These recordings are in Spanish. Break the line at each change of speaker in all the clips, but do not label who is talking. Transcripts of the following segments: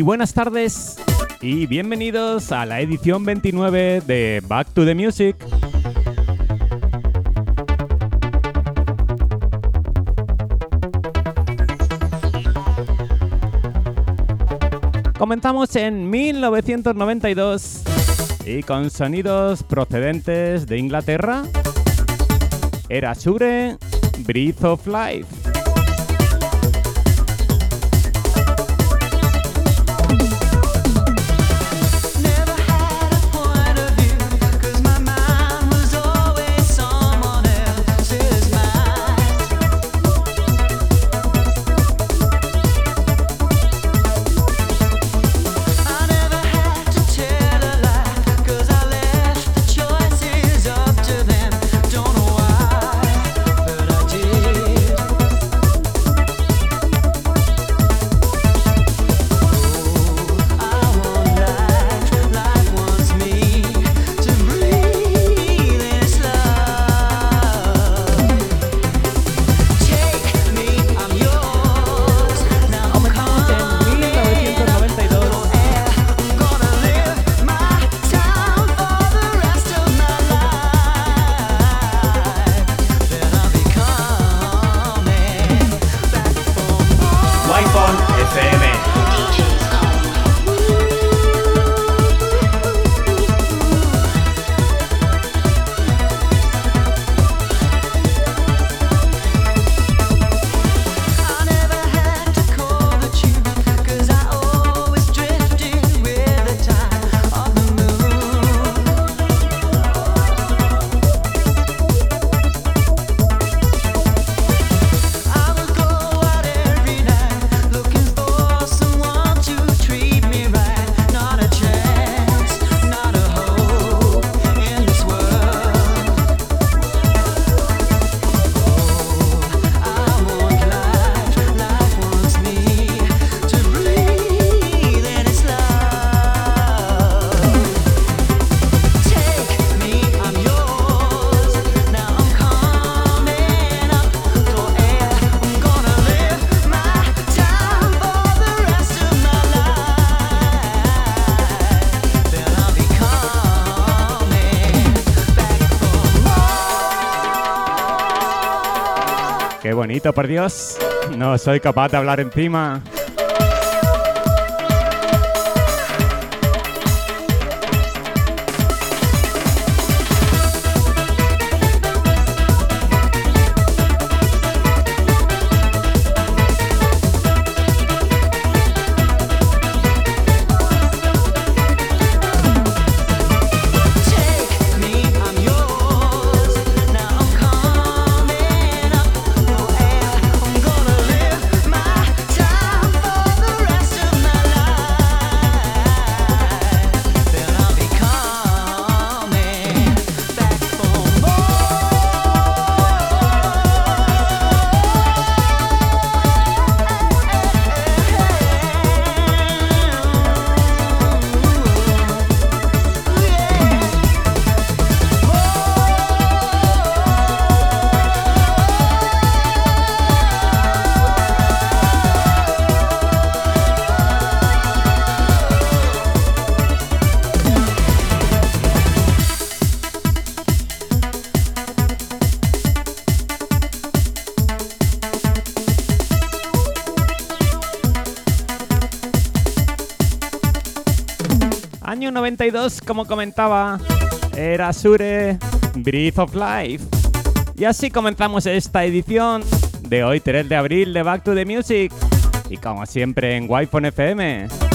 Muy buenas tardes y bienvenidos a la edición 29 de Back to the Music. Comenzamos en 1992 y con sonidos procedentes de Inglaterra. Era Sure Breath of Life. Bonito, por Dios. No soy capaz de hablar encima. 92, como comentaba, era Sure Breath of Life. Y así comenzamos esta edición de hoy, 3 de abril, de Back to the Music. Y como siempre en wi FM.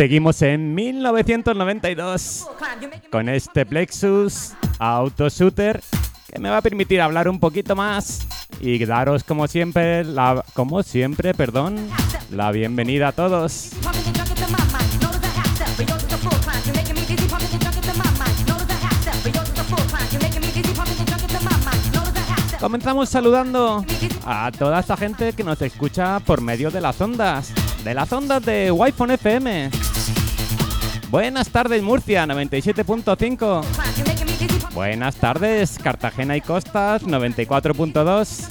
Seguimos en 1992 con este Plexus Auto Shooter que me va a permitir hablar un poquito más y daros como siempre como siempre, perdón, la bienvenida a todos. Comenzamos saludando a toda esta gente que nos escucha por medio de las ondas, de las ondas de Wi-Fi FM. Buenas tardes Murcia 97.5. Buenas tardes Cartagena y Costas 94.2.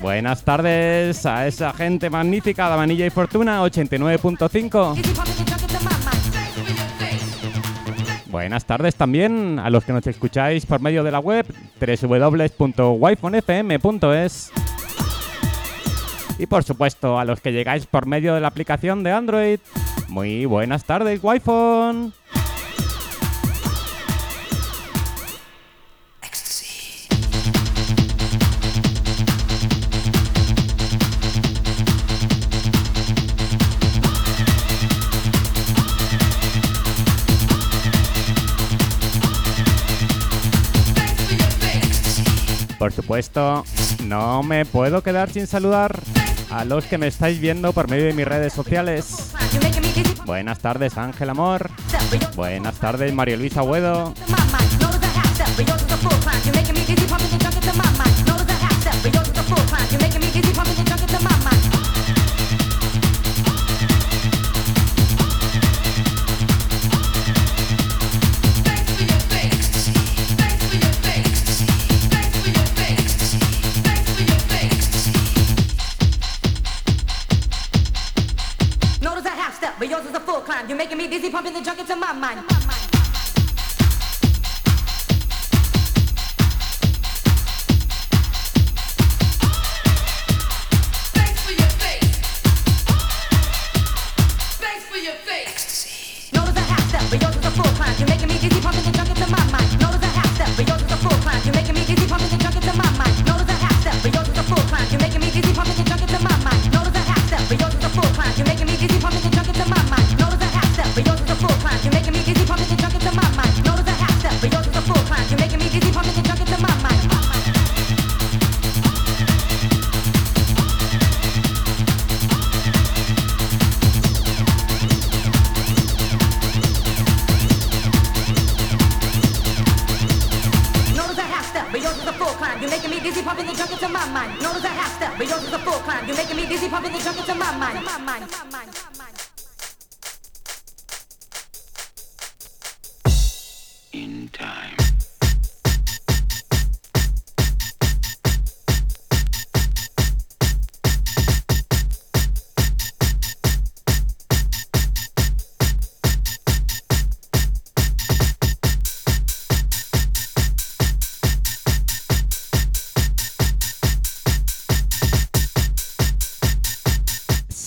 Buenas tardes a esa gente magnífica de Vanilla y Fortuna 89.5. Buenas tardes también a los que nos escucháis por medio de la web www.wifonfm.es y por supuesto a los que llegáis por medio de la aplicación de Android. Muy buenas tardes, wi Por supuesto, no me puedo quedar sin saludar a los que me estáis viendo por medio de mis redes sociales. Buenas tardes, Ángel Amor. Buenas tardes, Mario Luis Agüedo. You're making me dizzy, pumping the junk into my mind.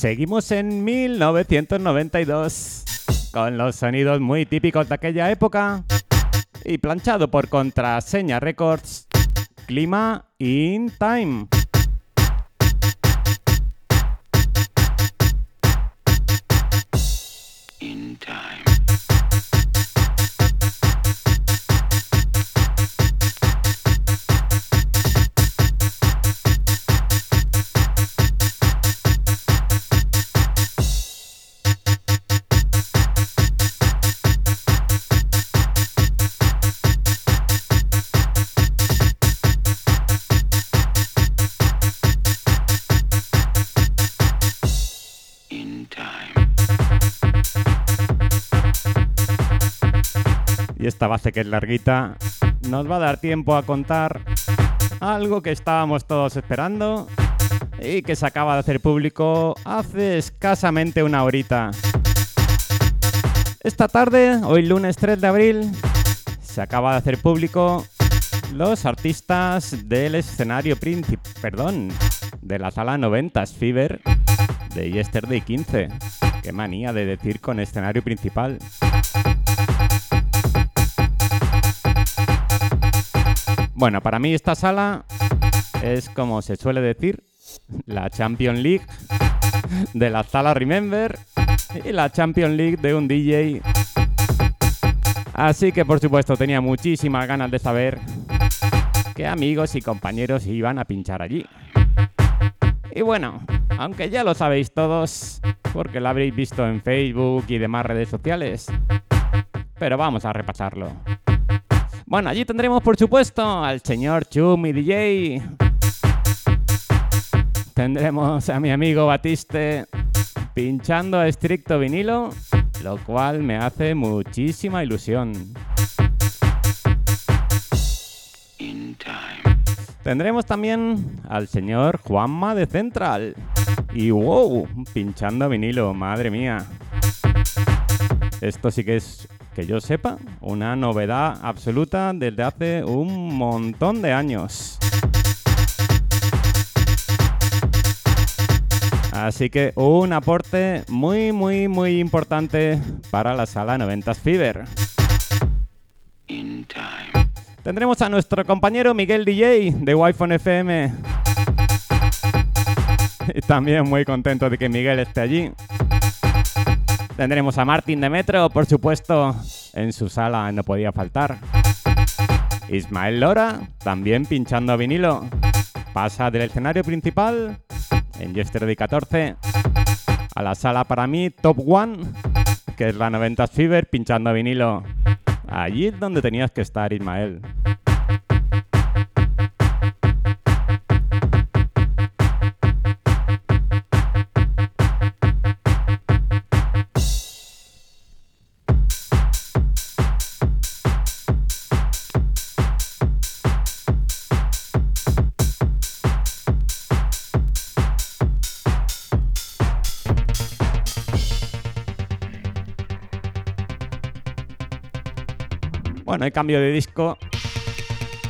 Seguimos en 1992 con los sonidos muy típicos de aquella época y planchado por Contraseña Records, Clima in Time. Esta base que es larguita, nos va a dar tiempo a contar algo que estábamos todos esperando y que se acaba de hacer público hace escasamente una horita. Esta tarde, hoy lunes 3 de abril, se acaba de hacer público los artistas del escenario principal, perdón, de la sala 90 Fever de Yesterday 15. Qué manía de decir con escenario principal. Bueno, para mí esta sala es como se suele decir, la Champions League de la sala Remember y la Champions League de un DJ. Así que por supuesto tenía muchísimas ganas de saber qué amigos y compañeros iban a pinchar allí. Y bueno, aunque ya lo sabéis todos, porque lo habréis visto en Facebook y demás redes sociales, pero vamos a repasarlo. Bueno, allí tendremos por supuesto al señor Chumi DJ. Tendremos a mi amigo Batiste pinchando a estricto vinilo, lo cual me hace muchísima ilusión. Tendremos también al señor Juanma de Central. Y wow, pinchando vinilo, madre mía. Esto sí que es, que yo sepa, una novedad absoluta desde hace un montón de años. Así que un aporte muy, muy, muy importante para la sala 90 Fever. Tendremos a nuestro compañero Miguel DJ de Wi-Fi FM. Y también muy contento de que Miguel esté allí. Tendremos a Martín de Metro, por supuesto, en su sala no podía faltar. Ismael Lora, también pinchando vinilo. Pasa del escenario principal en Yesterday 14 a la sala para mí Top One, que es la 90 Fever, pinchando vinilo. Allí es donde tenías que estar, Ismael. Hay cambio de disco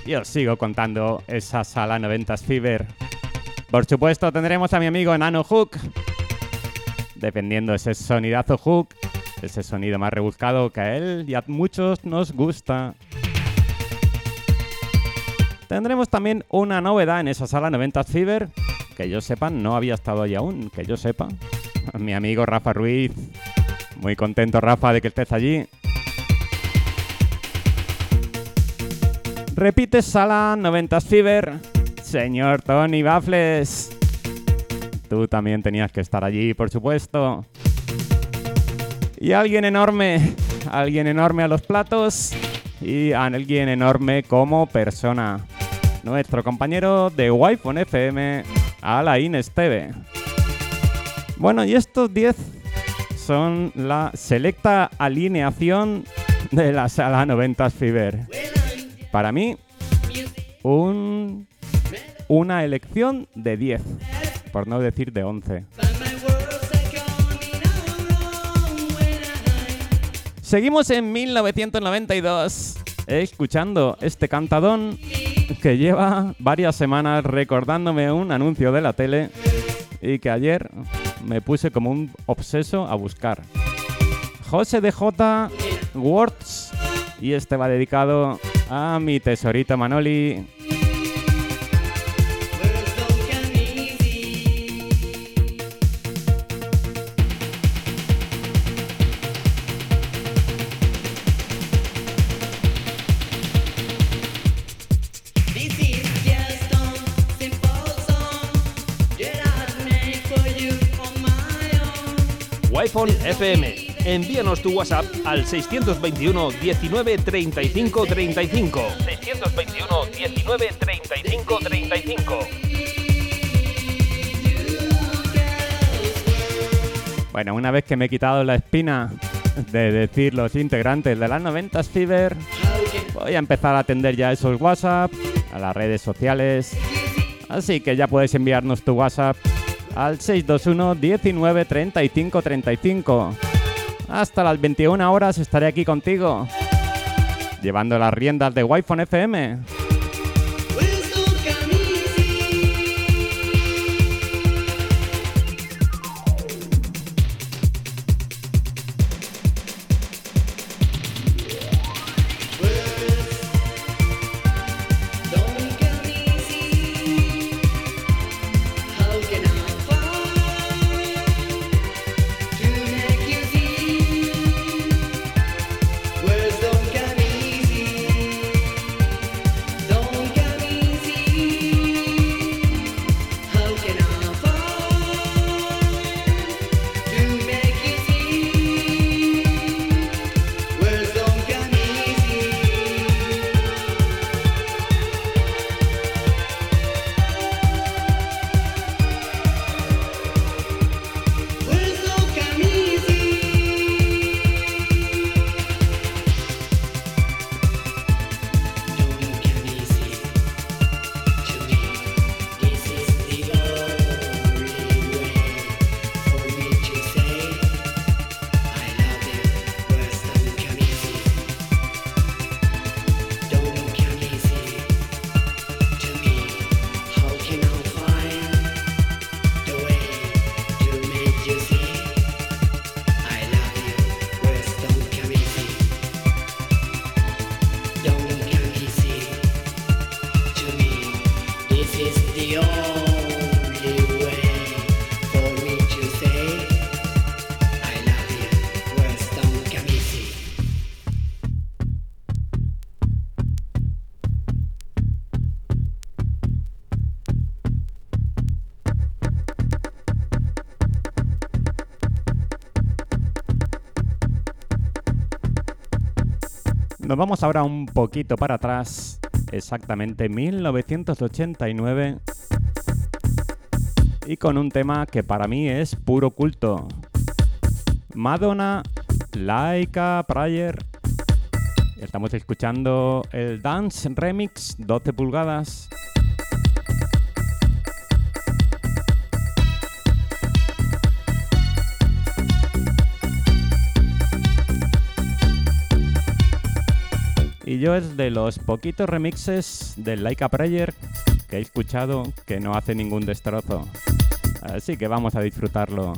y os sigo contando esa sala 90 Fever. Por supuesto, tendremos a mi amigo Nano Hook, defendiendo ese sonidazo Hook, ese sonido más rebuscado que a él y a muchos nos gusta. Tendremos también una novedad en esa sala 90 Fever, que yo sepa no había estado ahí aún, que yo sepa. Mi amigo Rafa Ruiz, muy contento Rafa de que estés allí. Repite sala 90 Fever. Señor Tony Baffles. Tú también tenías que estar allí, por supuesto. Y alguien enorme, alguien enorme a los platos y alguien enorme como persona. Nuestro compañero de Wi-Fi FM, Alain Esteve. Bueno, y estos 10 son la selecta alineación de la sala 90 Fever. Para mí, un, una elección de 10, por no decir de 11. Seguimos en 1992 escuchando este cantadón que lleva varias semanas recordándome un anuncio de la tele y que ayer me puse como un obseso a buscar. José de J. Words y este va dedicado a mi tesorito Manoli.
wi FM envíanos tu WhatsApp al 621 19 35 35. 621 19 35 35.
Bueno, una vez que me he quitado la espina de decir los integrantes de las 90 Fever, voy a empezar a atender ya esos WhatsApp, a las redes sociales. Así que ya puedes enviarnos tu WhatsApp al 621 19 35 35. Hasta las 21 horas estaré aquí contigo, llevando las riendas de Wi-Fi FM.
Vamos ahora un poquito para atrás, exactamente 1989, y con un tema que para mí es puro culto. Madonna, Laika Prayer. Estamos escuchando el Dance Remix 12 pulgadas. Y yo es de los poquitos remixes del Laika Prayer que he escuchado que no hace ningún destrozo. Así que vamos a disfrutarlo.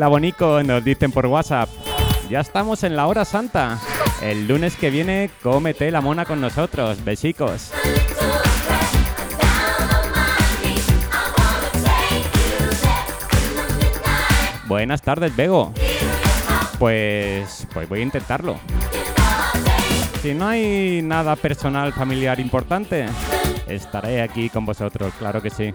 Hola Bonico, nos dicen por WhatsApp. Ya estamos en la hora santa. El lunes que viene, cómete la mona con nosotros. Besicos. Buenas tardes, Bego. Pues, pues voy a intentarlo. Si no hay nada personal, familiar importante, estaré aquí con vosotros, claro que sí.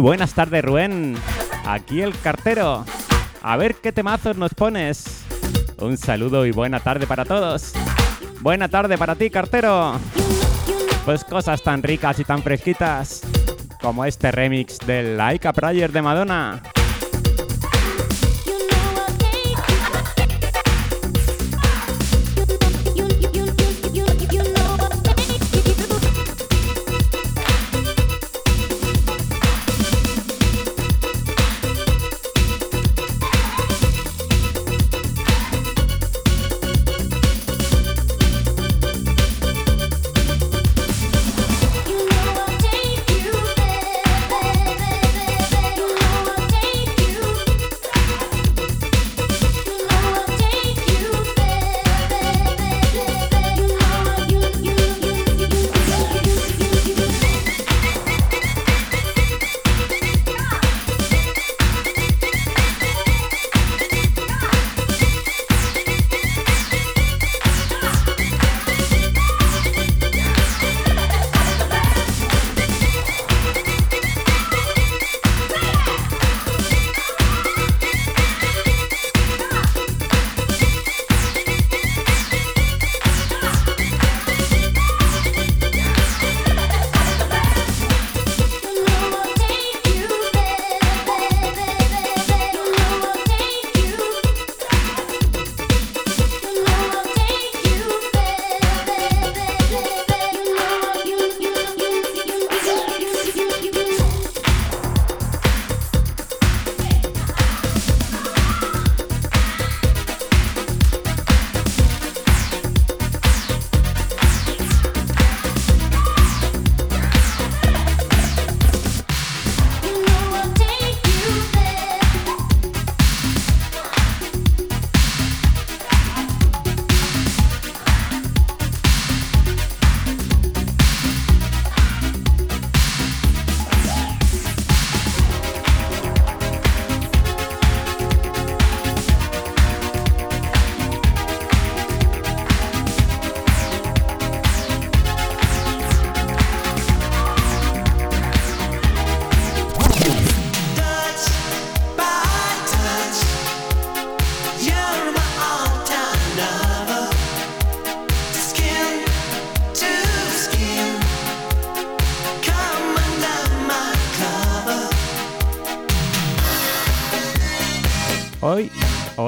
Buenas tardes, Rubén. Aquí el cartero. A ver qué temazos nos pones. Un saludo y buena tarde para todos. Buena tarde para ti, cartero. Pues cosas tan ricas y tan fresquitas como este remix del Laika Prayer de Madonna.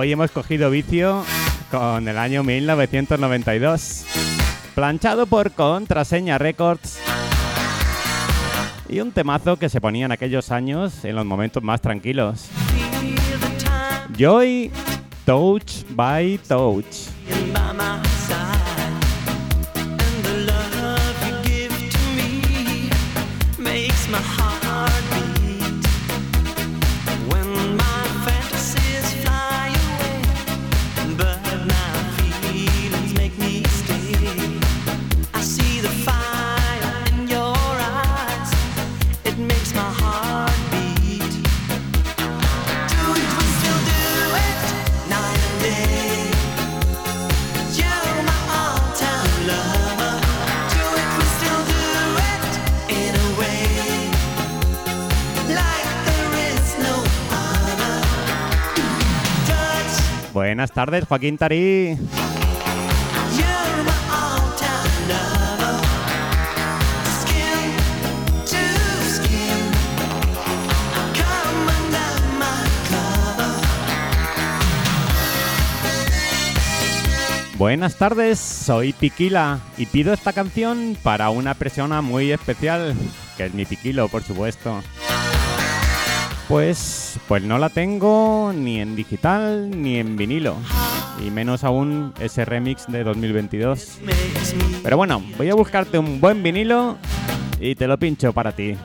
Hoy hemos cogido vicio con el año 1992, planchado por Contraseña Records y un temazo que se ponía en aquellos años en los momentos más tranquilos. Joy Touch by Touch. Buenas tardes, Joaquín Tarí. Buenas tardes, soy Piquila y pido esta canción para una persona muy especial, que es mi Piquilo, por supuesto. Pues, pues no la tengo ni en digital ni en vinilo. Y menos aún ese remix de 2022. Pero bueno, voy a buscarte un buen vinilo y te lo pincho para ti.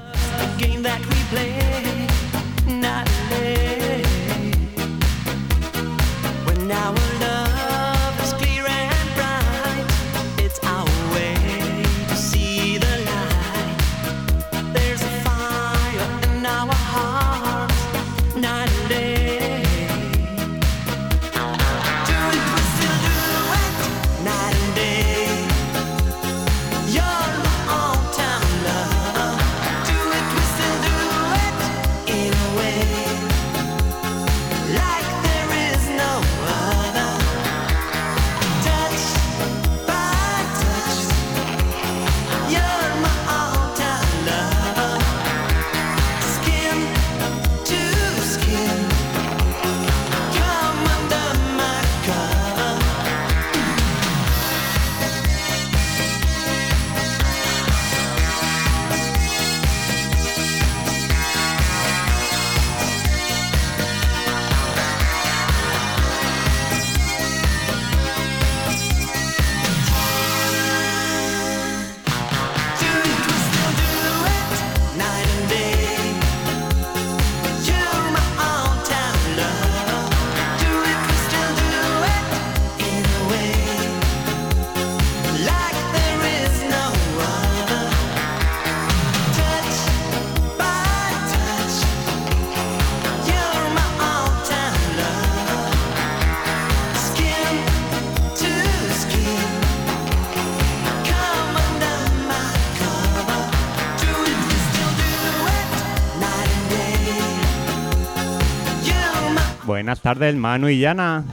Buenas tardes, Manu y Yana.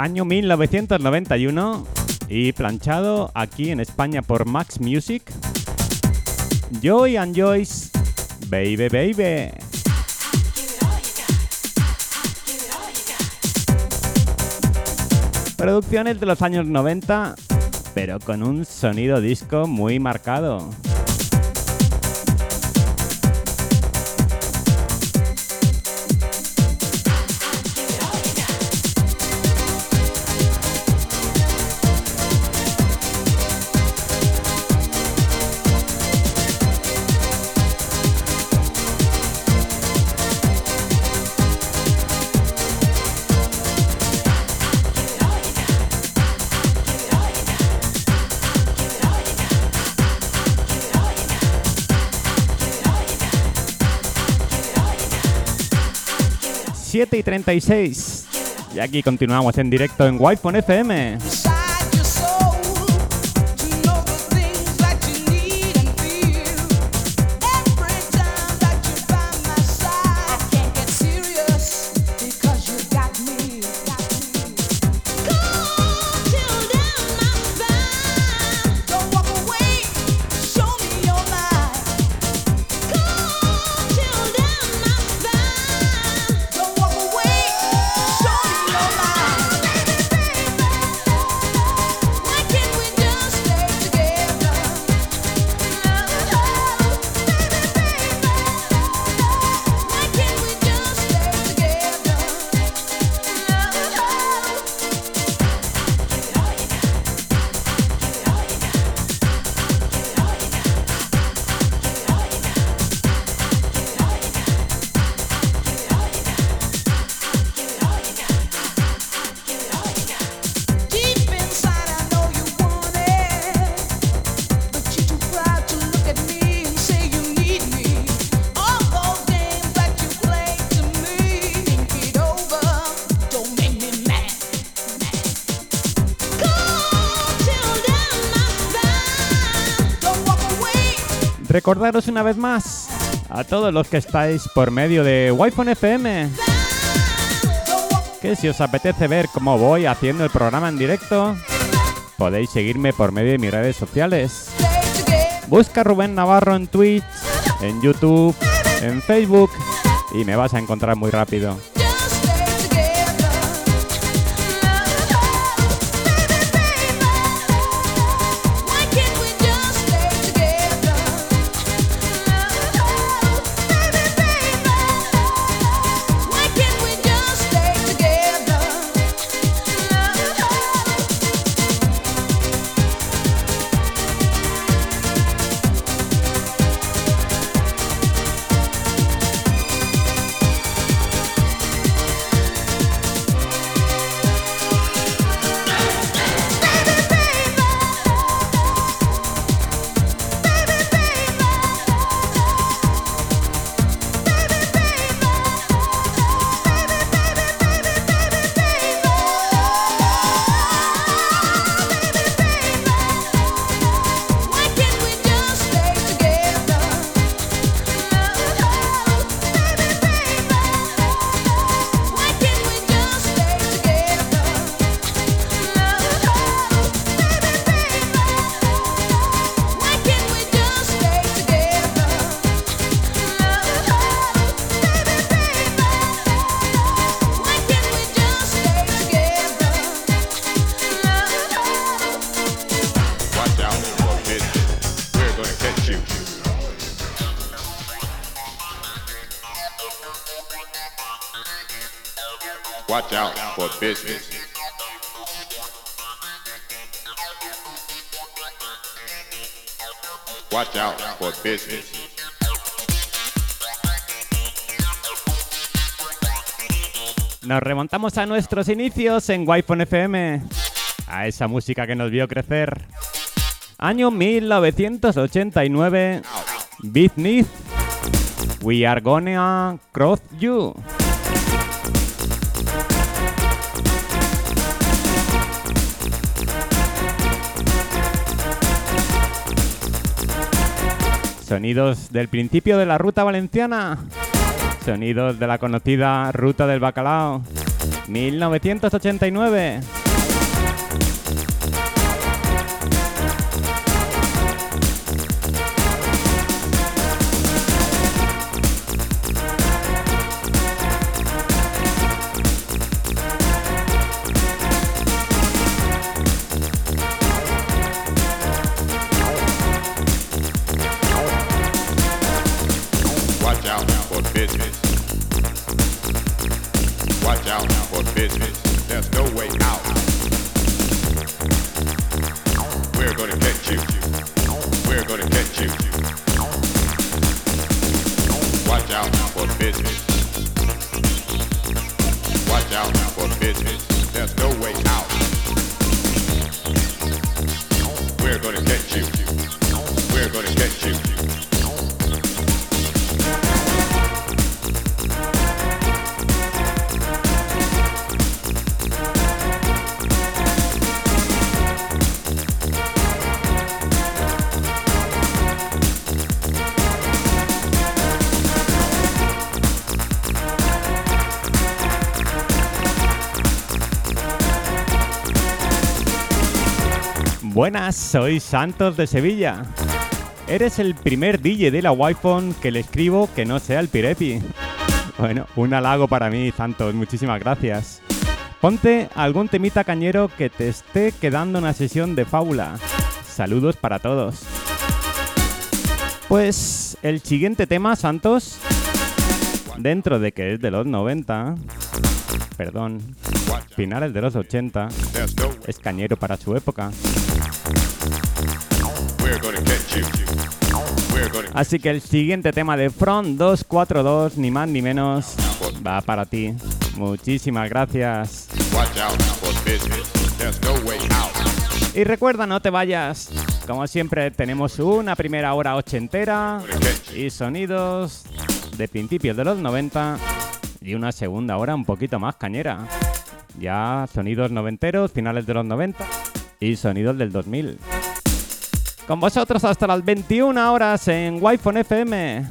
Año 1991 y planchado aquí en España por Max Music. Joy and Joyce, Baby Baby. Producciones de los años 90, pero con un sonido disco muy marcado.
7 y 36. Y aquí continuamos en directo en Wi-Fi FM. Recordaros una vez más a todos los que estáis por medio de Wi-Fi FM que si os apetece ver cómo voy haciendo el programa en directo, podéis seguirme por medio de mis redes sociales. Busca Rubén Navarro en Twitch, en YouTube, en Facebook y me vas a encontrar muy rápido. Nos remontamos a nuestros inicios en Wi-Fi FM, a esa música que nos vio crecer. Año 1989, Beneath, We Are Gonna Cross You. Sonidos del principio de la ruta valenciana. Sonidos de la conocida Ruta del Bacalao. 1989.
Buenas, soy Santos de Sevilla. Eres el primer DJ de la Wi-Fi que le escribo que no sea el Pirepi. Bueno, un halago para mí, Santos, muchísimas gracias. Ponte algún temita cañero que te esté quedando una sesión de fábula. Saludos para todos. Pues el siguiente tema, Santos, dentro de que es de los 90, perdón, finales de los 80, es cañero para su época. Así que el siguiente tema de Front 242, ni más ni menos, va para ti. Muchísimas gracias. Y recuerda, no te vayas. Como siempre, tenemos una primera hora ochentera y sonidos de principios de los 90 y una segunda hora un poquito más cañera. Ya sonidos noventeros, finales de los 90 y sonidos del 2000. Con vosotros hasta las 21 horas en Wi-Fi FM.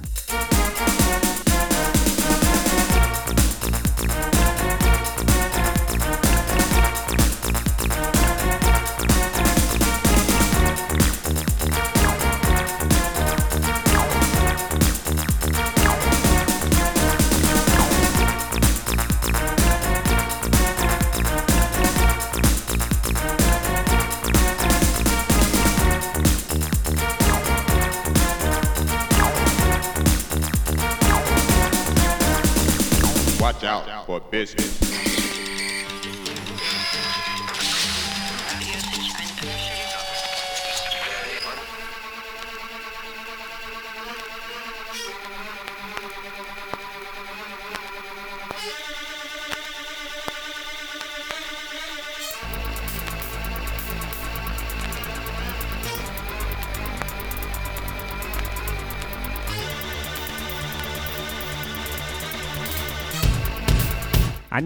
Business.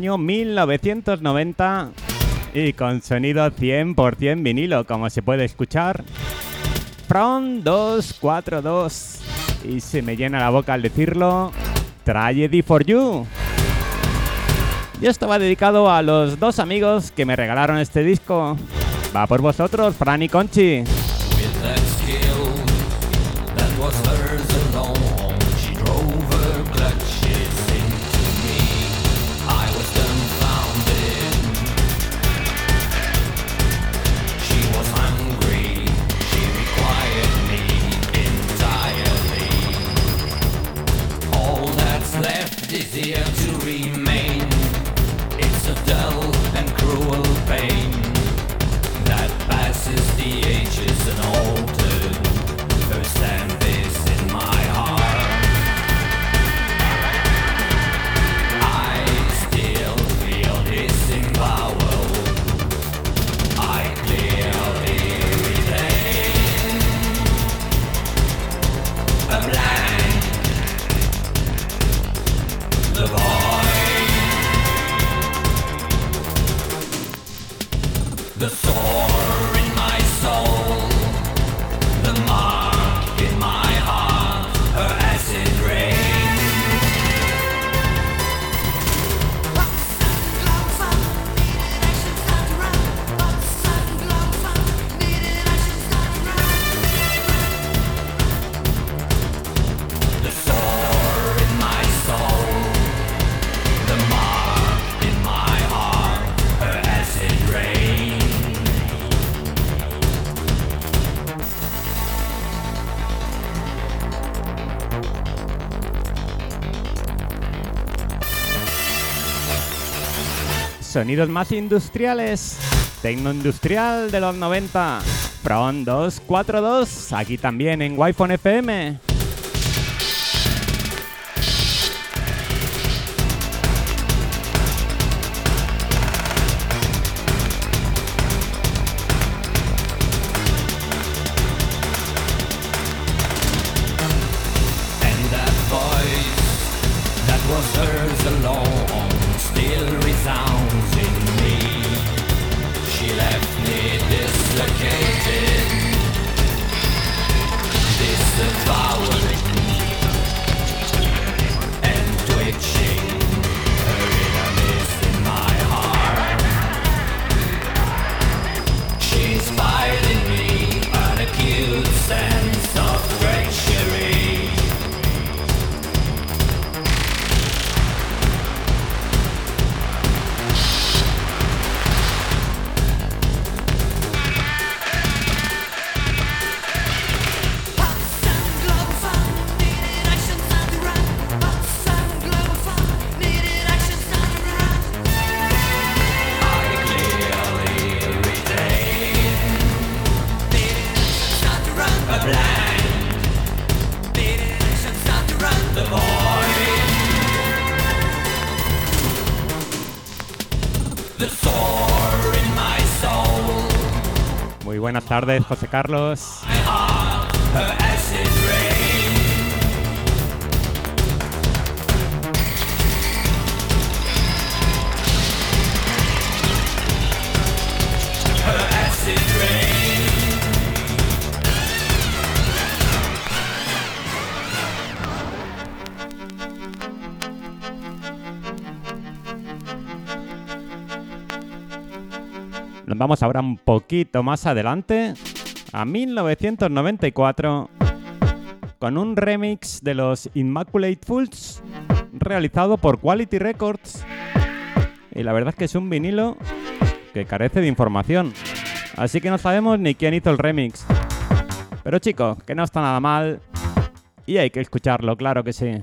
Año 1990 y con sonido 100% vinilo, como se puede escuchar. From 242 y se me llena la boca al decirlo. Tragedy for You. Y esto va dedicado a los dos amigos que me regalaron este disco. Va por vosotros, Fran y Conchi. Sonidos más industriales. Tecno industrial de los 90. Front 242. Aquí también en Wi-Fi FM.
Tardes, José Carlos. Vamos ahora un poquito más adelante, a 1994, con un remix de los Immaculate Fools realizado por Quality Records. Y la verdad es que es un vinilo que carece de información. Así que no sabemos ni quién hizo el remix. Pero chicos, que no está nada mal. Y hay que escucharlo, claro que sí.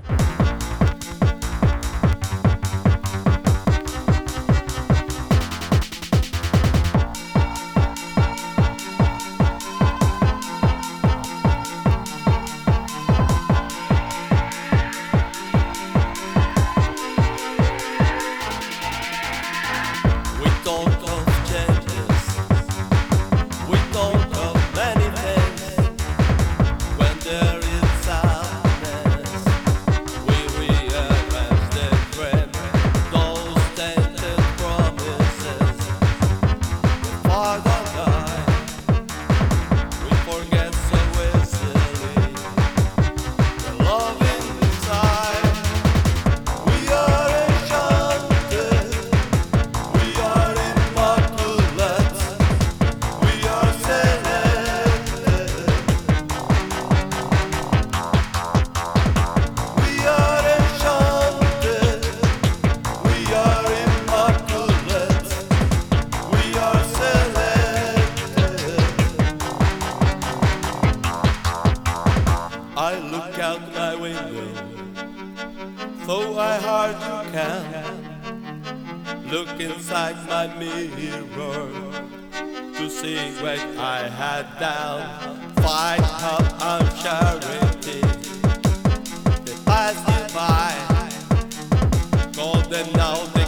I look out my window, though I hardly can. Look inside my mirror to see what I had down. Find help and charity. They pass me by, golden now.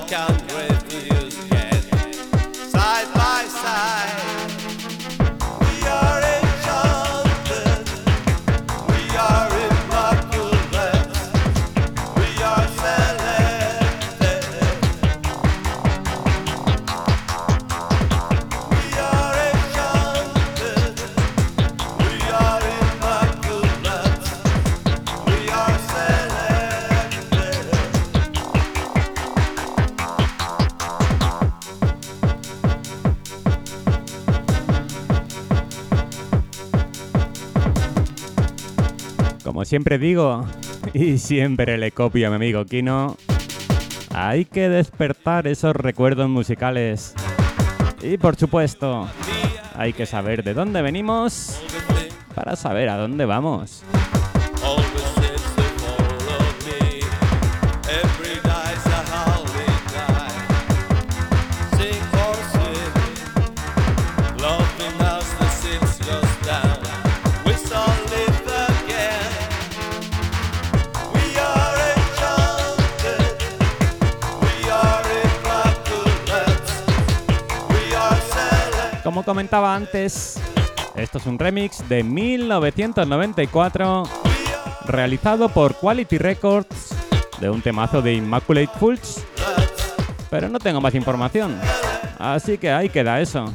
Siempre digo, y siempre le copio a mi amigo Kino, hay que despertar esos recuerdos musicales. Y por supuesto, hay que saber de dónde venimos para saber a dónde vamos. Como comentaba antes, esto es un remix de 1994 realizado por Quality Records de un temazo de Immaculate Fools. Pero no tengo más información, así que ahí queda eso.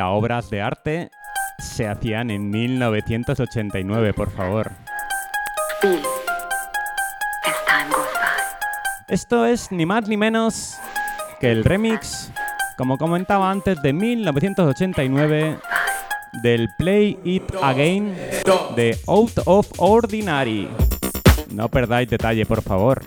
Obras de arte se hacían en 1989, por favor.
Esto es ni más ni menos que el remix, como comentaba antes, de 1989 del Play It Again de Out of Ordinary. No perdáis detalle, por favor.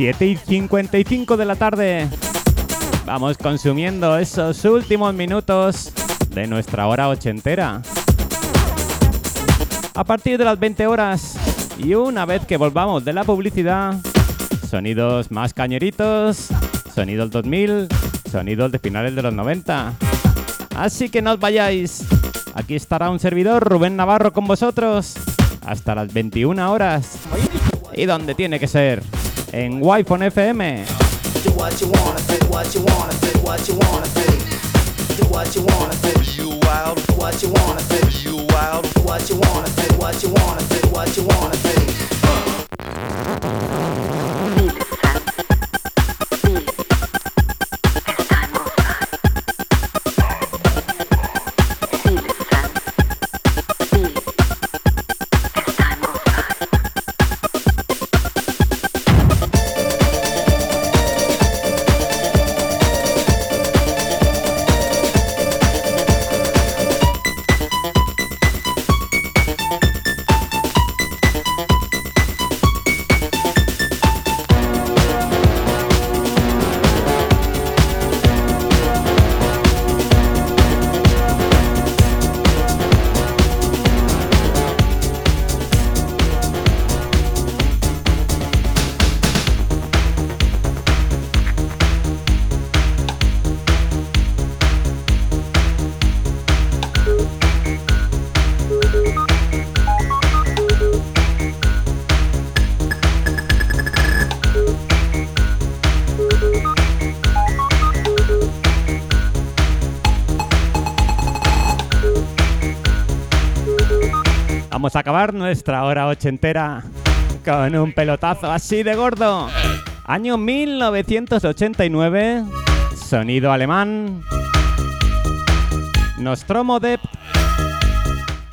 7 y 55 de la tarde. Vamos consumiendo esos últimos minutos de nuestra hora ochentera. A partir de las 20 horas y una vez que volvamos de la publicidad, sonidos más cañeritos, sonidos 2000, sonidos de finales de los 90. Así que no os vayáis. Aquí estará un servidor, Rubén Navarro, con vosotros hasta las 21 horas. Y donde tiene que ser en Wi-Fi FM. Do Vamos a acabar nuestra hora ochentera con un pelotazo así de gordo. Año 1989, sonido alemán. Nostromo Dept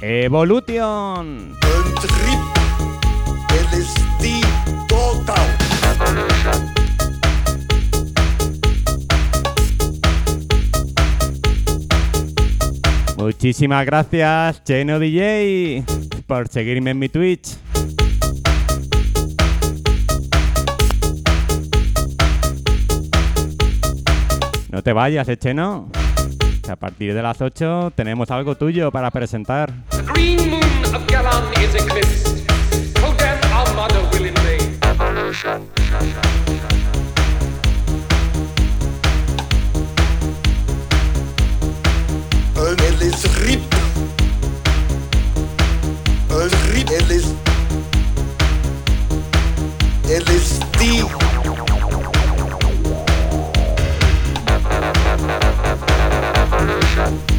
Evolution. Muchísimas gracias, Cheno DJ. Por seguirme en mi Twitch. No te vayas, Echeno. A partir de las 8 tenemos algo tuyo para presentar.
The green moon of Galan is eclipsed.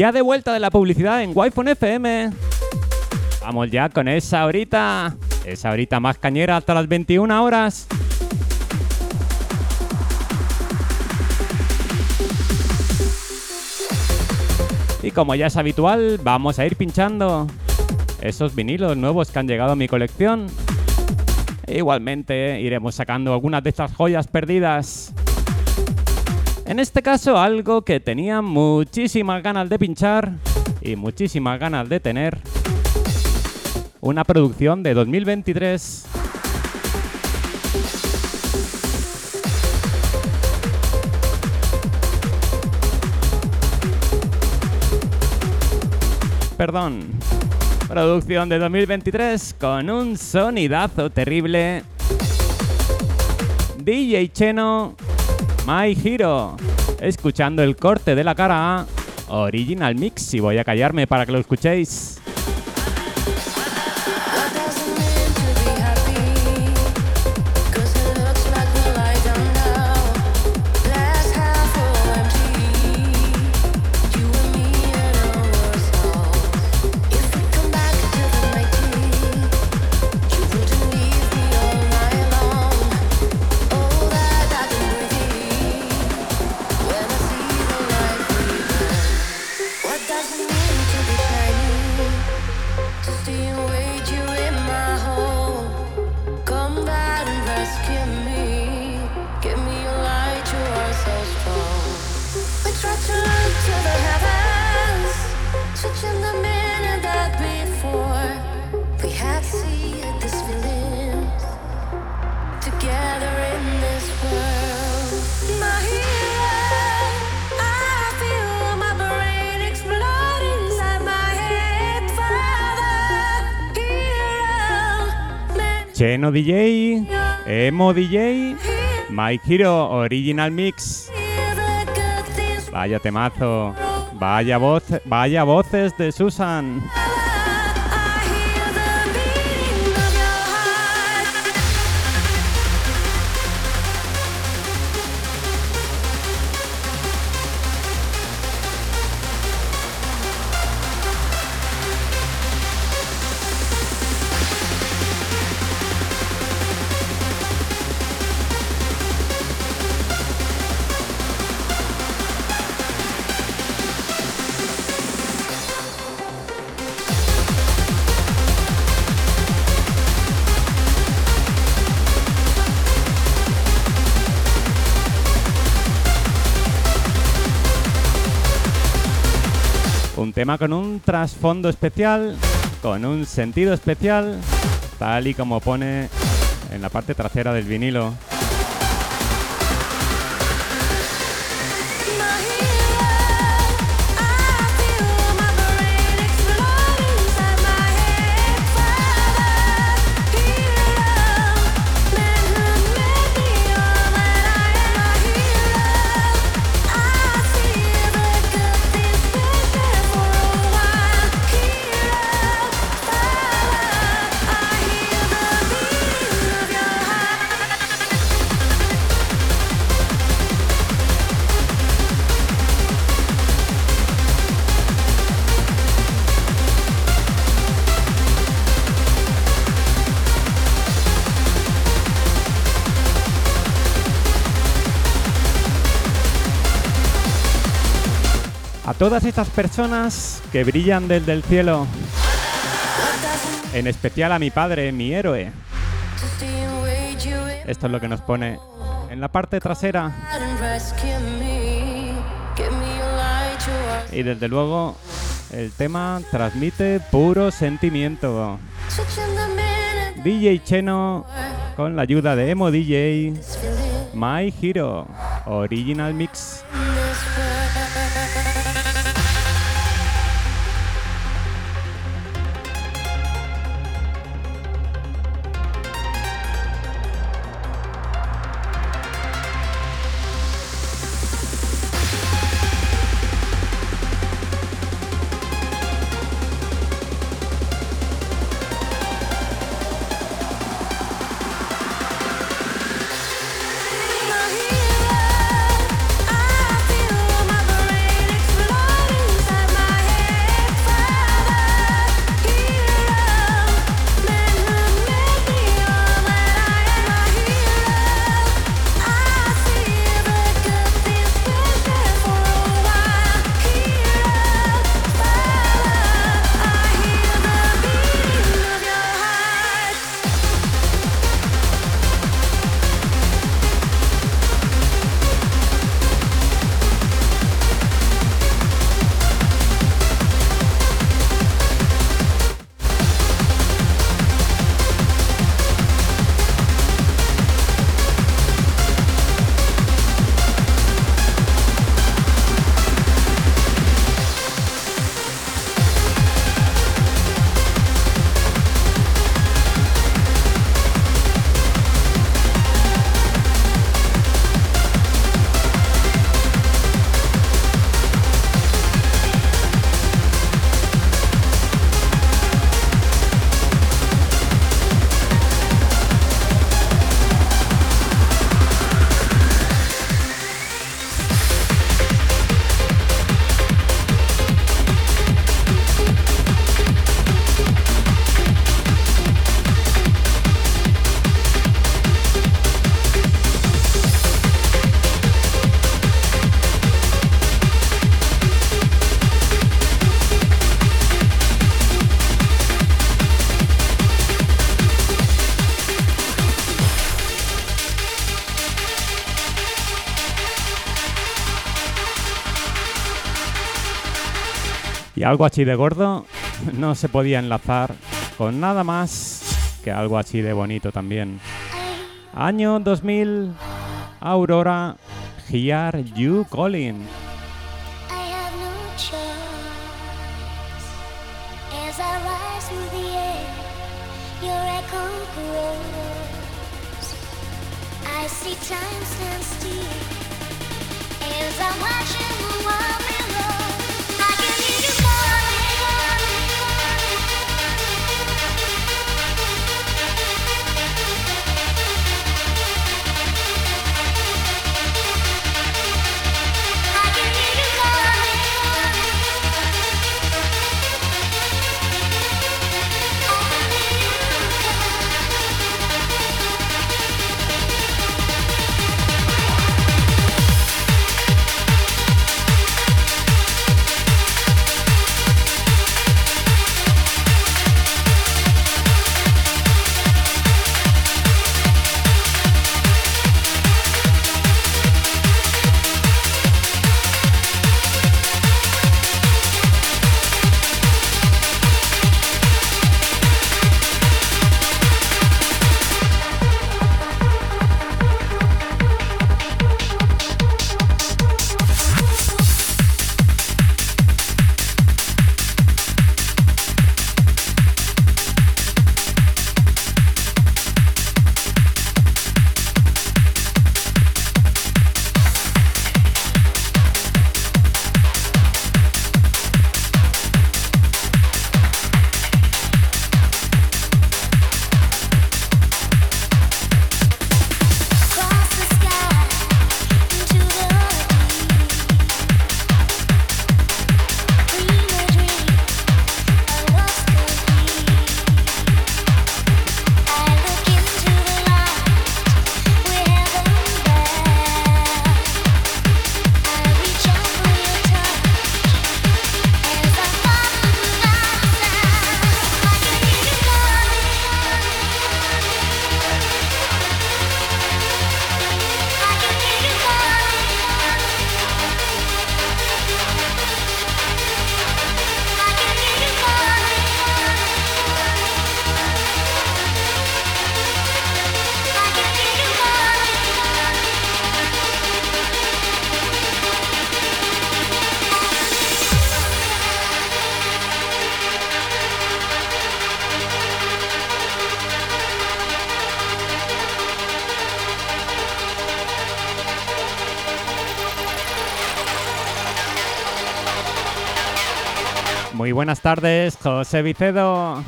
Ya de vuelta de la publicidad en Wi-Fi FM. Vamos ya con esa horita. Esa horita más cañera hasta las 21 horas. Y como ya es habitual, vamos a ir pinchando esos vinilos nuevos que han llegado a mi colección. E igualmente iremos sacando algunas de estas joyas perdidas en este caso, algo que tenía muchísimas ganas de pinchar y muchísimas ganas de tener. Una producción de 2023. Perdón. Producción de 2023 con un sonidazo terrible. DJ Cheno My Hero, escuchando el corte de la cara Original Mix y voy a callarme para que lo escuchéis. DJ, Emo DJ, My Hero Original Mix. Vaya temazo, vaya voz, vaya voces de Susan. Tema con un trasfondo especial, con un sentido especial, tal y como pone en la parte trasera del vinilo. Todas estas personas que brillan desde el cielo, en especial a mi padre, mi héroe. Esto es lo que nos pone en la parte trasera. Y desde luego, el tema transmite puro sentimiento. DJ Cheno, con la ayuda de Emo DJ, My Hero, Original Mix. Algo así de gordo no se podía enlazar con nada más que algo así de bonito también. Año 2000, Aurora, Hear You Calling.
Buenas tardes, José Vicedo.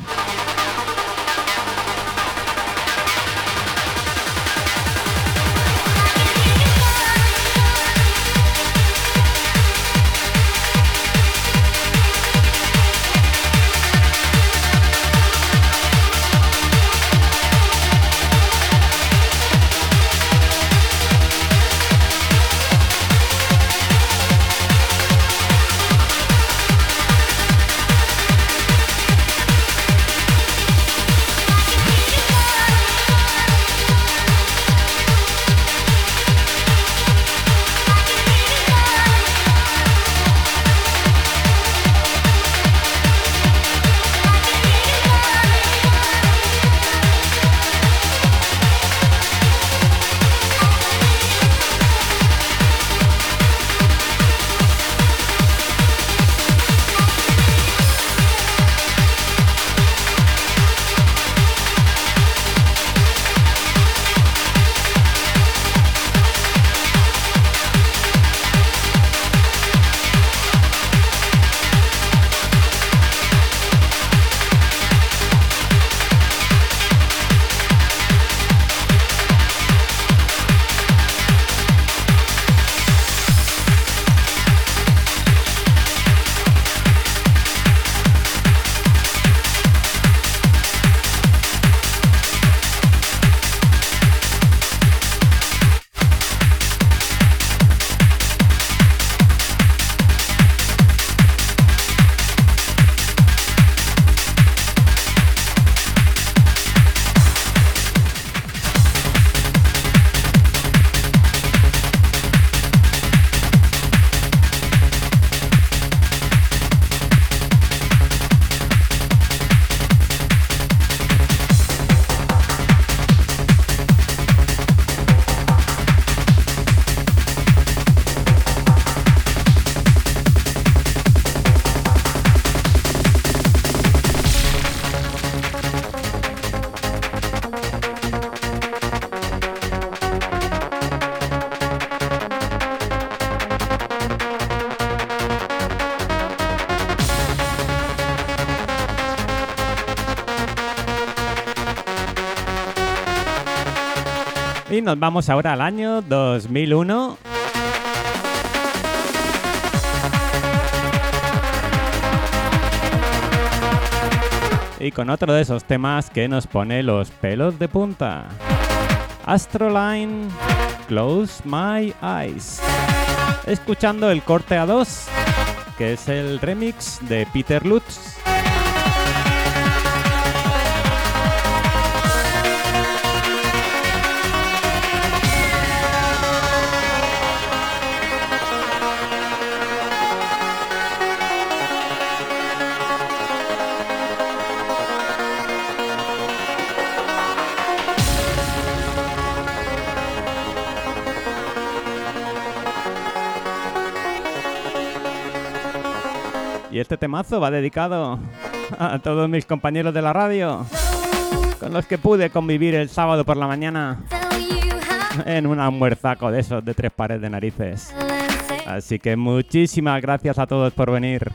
Vamos ahora al año 2001. Y con otro de esos temas que nos pone los pelos de punta. Astroline, Close My Eyes. Escuchando el corte a 2, que es el remix de Peter Lutz. Y este temazo va dedicado a todos mis compañeros de la radio, con los que pude convivir el sábado por la mañana en un almuerzaco de esos de tres pares de narices. Así que muchísimas gracias a todos por venir.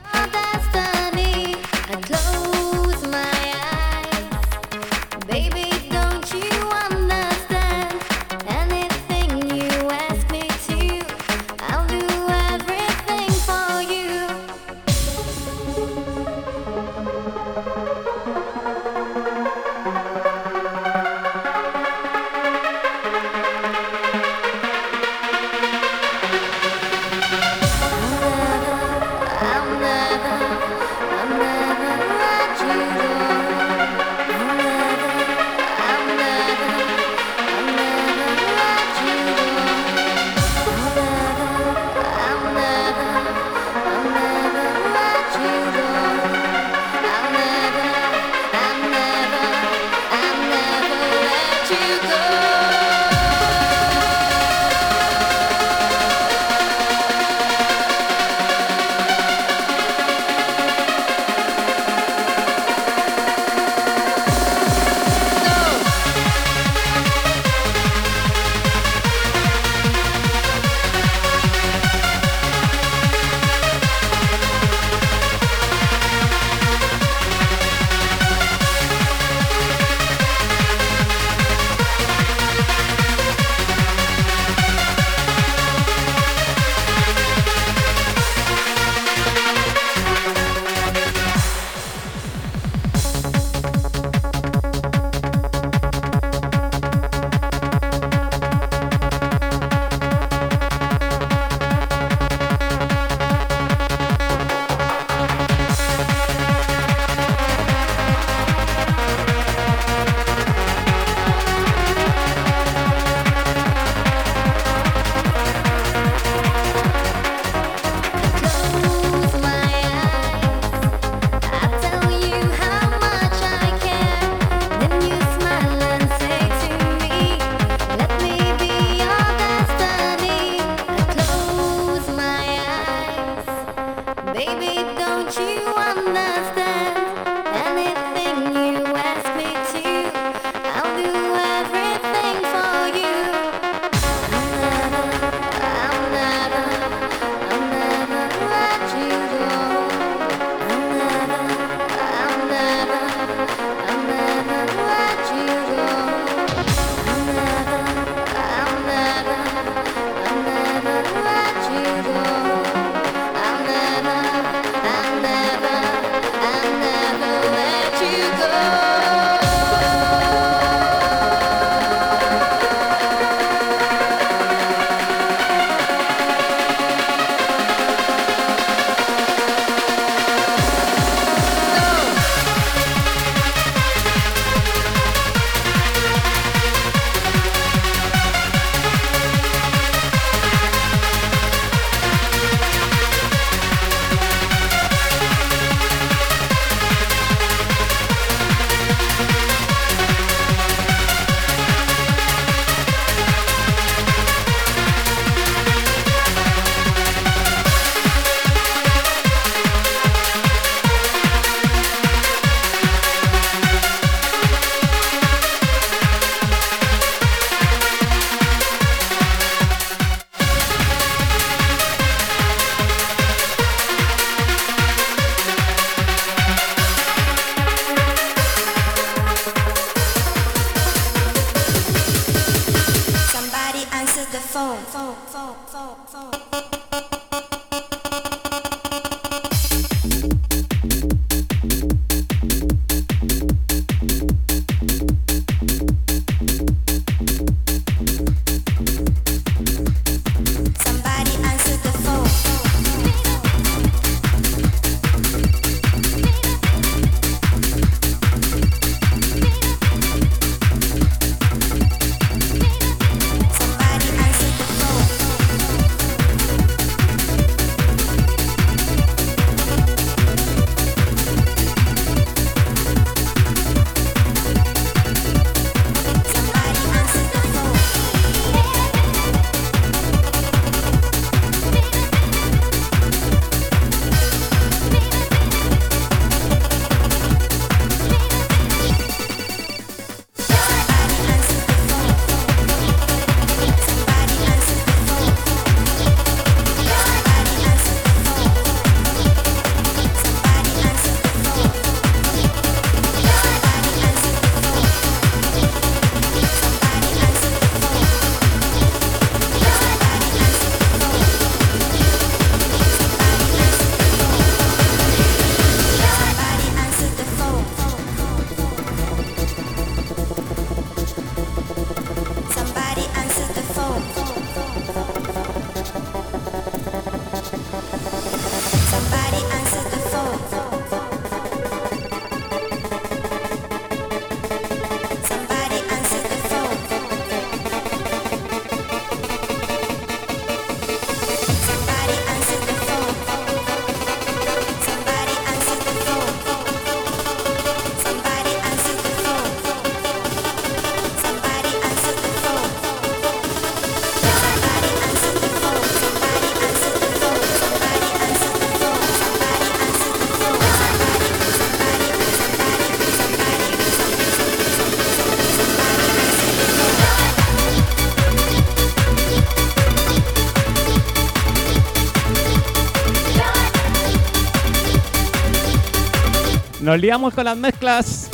Nos liamos con las mezclas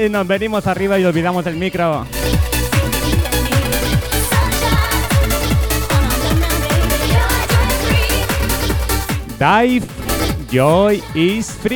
y nos venimos arriba y olvidamos el micro. Dive, joy is free.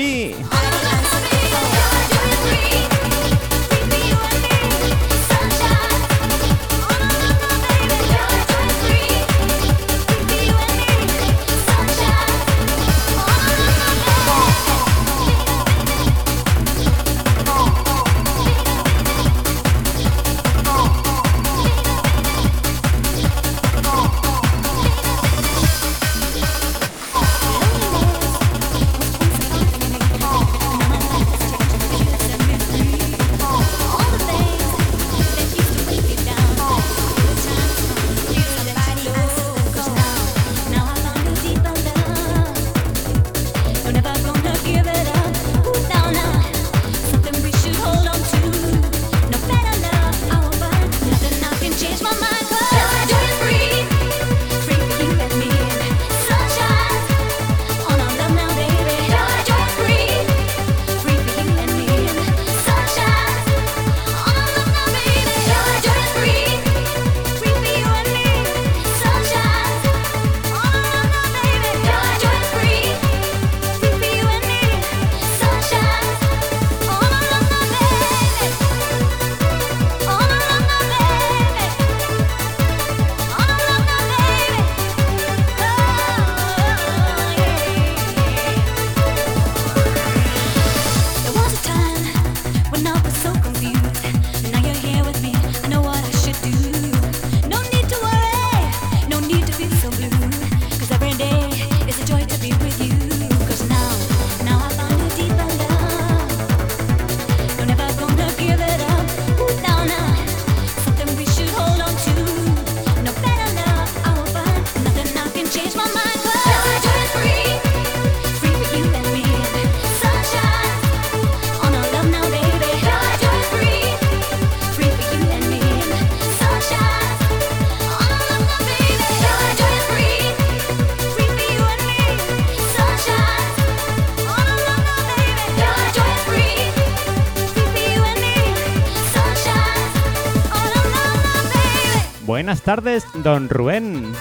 Tardes, don Rubén.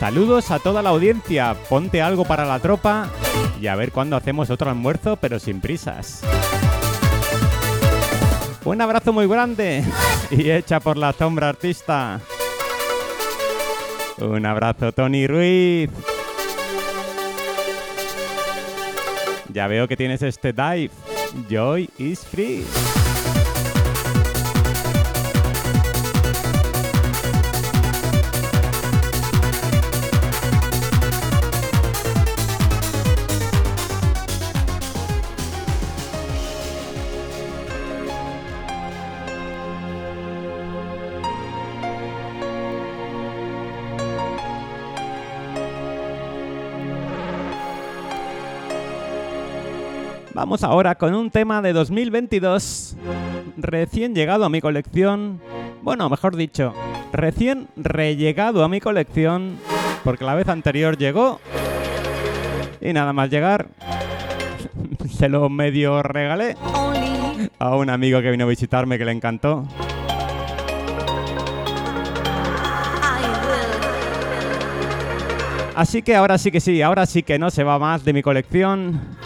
Saludos a toda la audiencia. Ponte algo para la tropa y a ver cuándo hacemos otro almuerzo, pero sin prisas. Un abrazo muy grande y hecha por la sombra artista. Un abrazo, Tony Ruiz. Ya veo que tienes este dive. Joy is free. Vamos ahora con un tema de 2022, recién llegado a mi colección. Bueno, mejor dicho, recién rellegado a mi colección, porque la vez anterior llegó y nada más llegar, se lo medio regalé a un amigo que vino a visitarme que le encantó. Así que ahora sí que sí, ahora sí que no se va más de mi colección.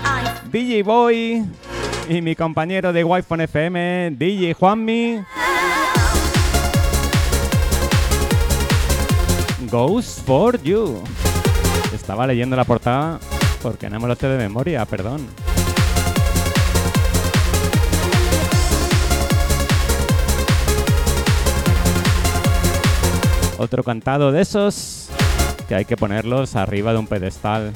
DJ Boy y mi compañero de Wi-Fi FM, DJ Juanmi. Goes for You. Estaba leyendo la portada porque no me lo sé de memoria, perdón. Otro cantado de esos que hay que ponerlos arriba de un pedestal.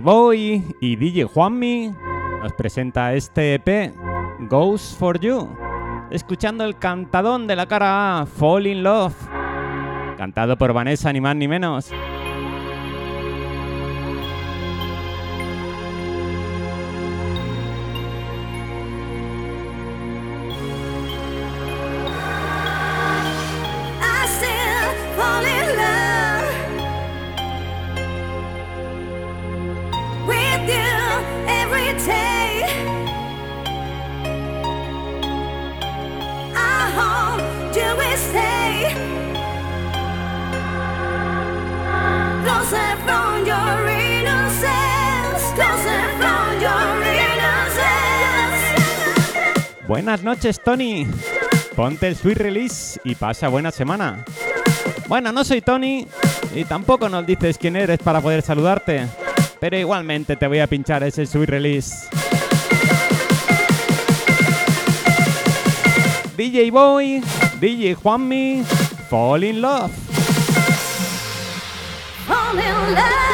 Boy y DJ Juanmi nos presenta este EP, Goes for You, escuchando el cantadón de la cara A, Fall in Love, cantado por Vanessa ni más ni menos. Noches, Tony. Ponte el Sweet Release y pasa buena semana. Bueno, no soy Tony y tampoco nos dices quién eres para poder saludarte, pero igualmente te voy a pinchar ese Sweet Release. DJ Boy, DJ Juanmi, Fall in Love.
Fall in love.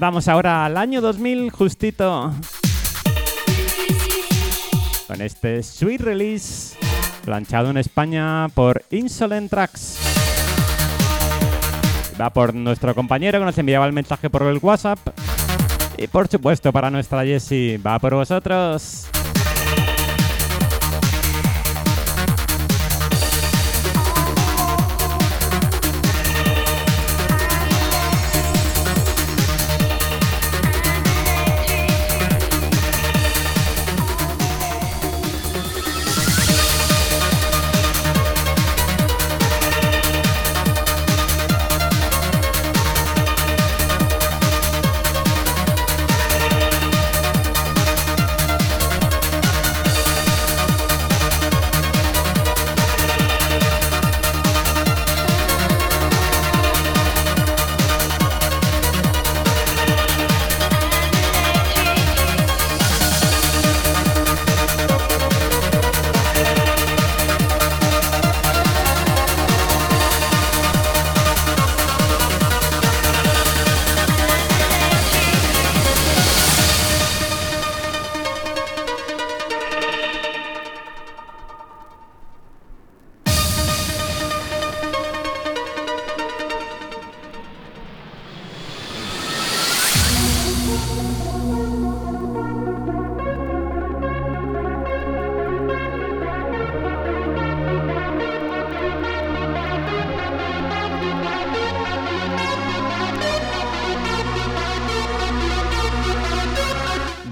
Vamos ahora al año 2000 justito. Con este Sweet Release, planchado en España por Insolent Tracks. Va por nuestro compañero que nos enviaba el mensaje por el WhatsApp. Y por supuesto para nuestra Jessie, va por vosotros.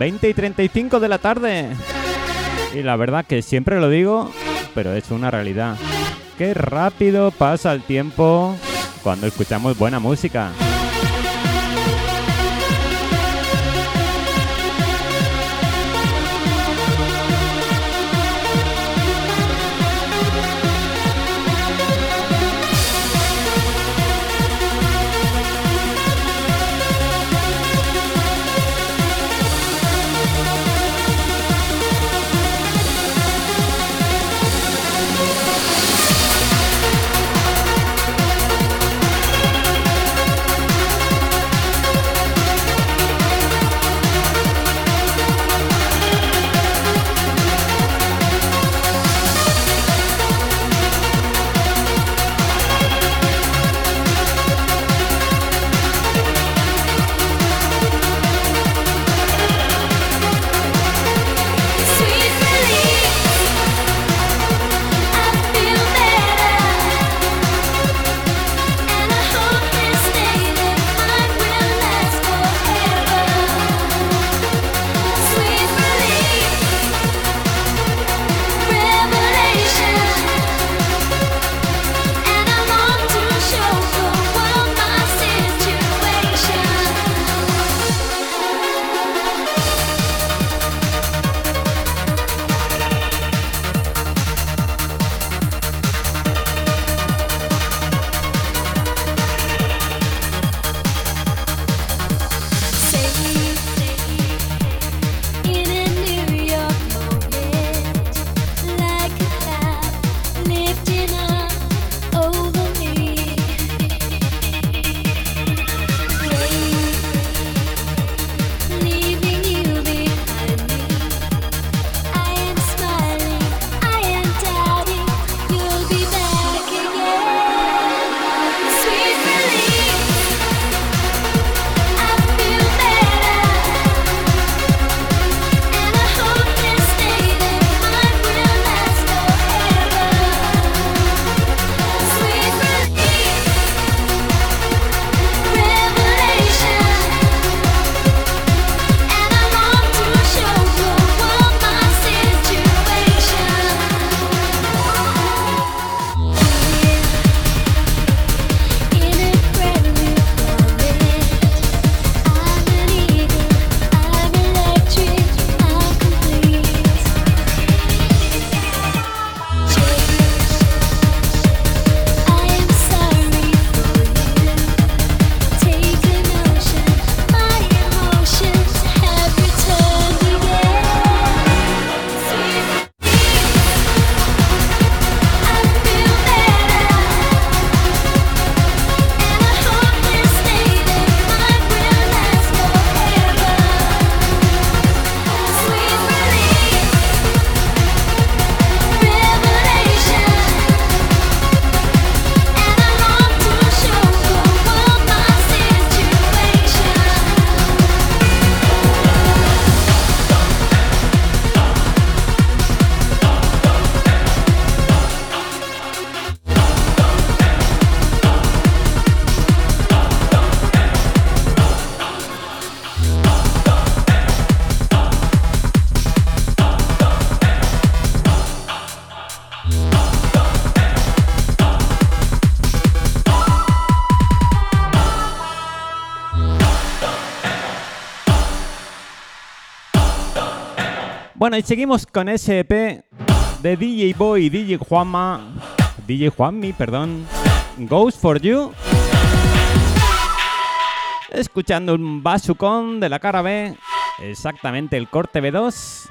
20 y 35 de la tarde. Y la verdad que siempre lo digo, pero es una realidad. Qué rápido pasa el tiempo
cuando escuchamos buena música. Bueno, y seguimos con ese EP de DJ Boy, DJ Juanma, DJ Juanmi, perdón, Goes for You. Escuchando un basucón de la cara B, exactamente el corte B2.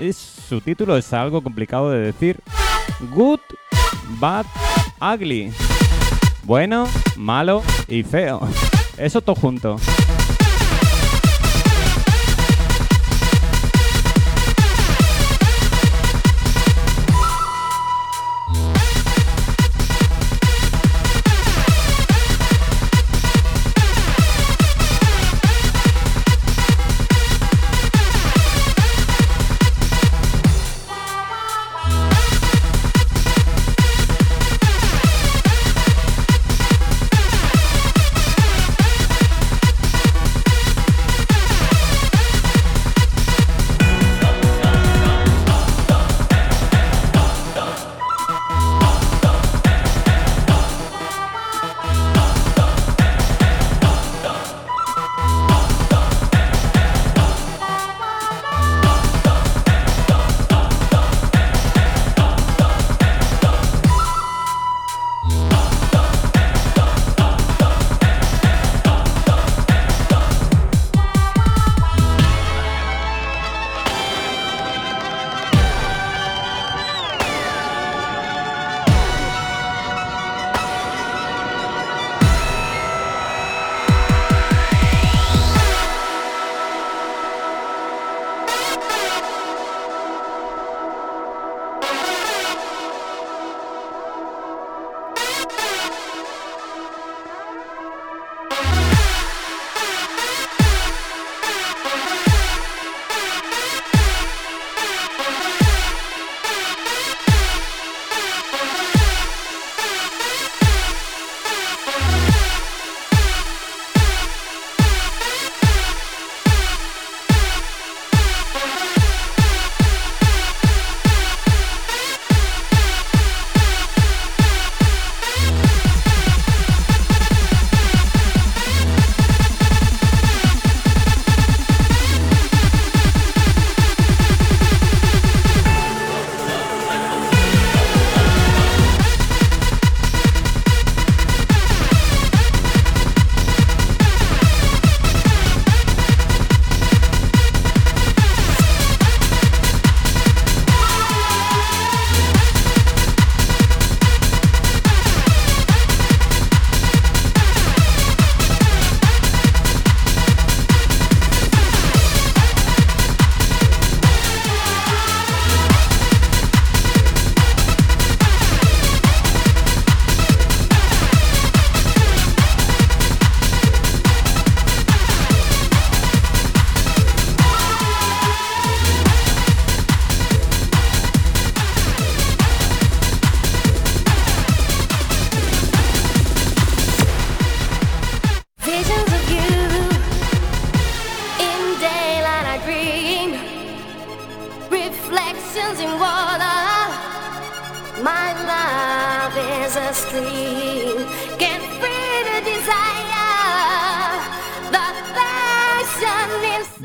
Y su título es algo complicado de decir. Good, Bad, Ugly. Bueno, malo y feo. Eso todo junto.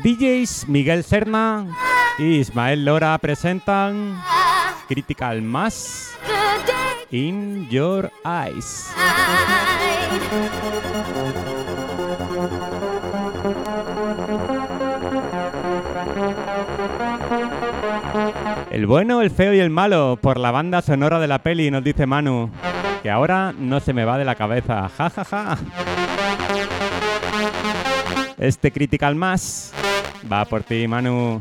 DJs Miguel Cerna y Ismael Lora presentan Critical Mass In Your Eyes. El bueno, el feo y el malo por la banda sonora de la peli, nos dice Manu. Que ahora no se me va de la cabeza. Ja, ja, ja. Este Critical Mass va por ti, Manu.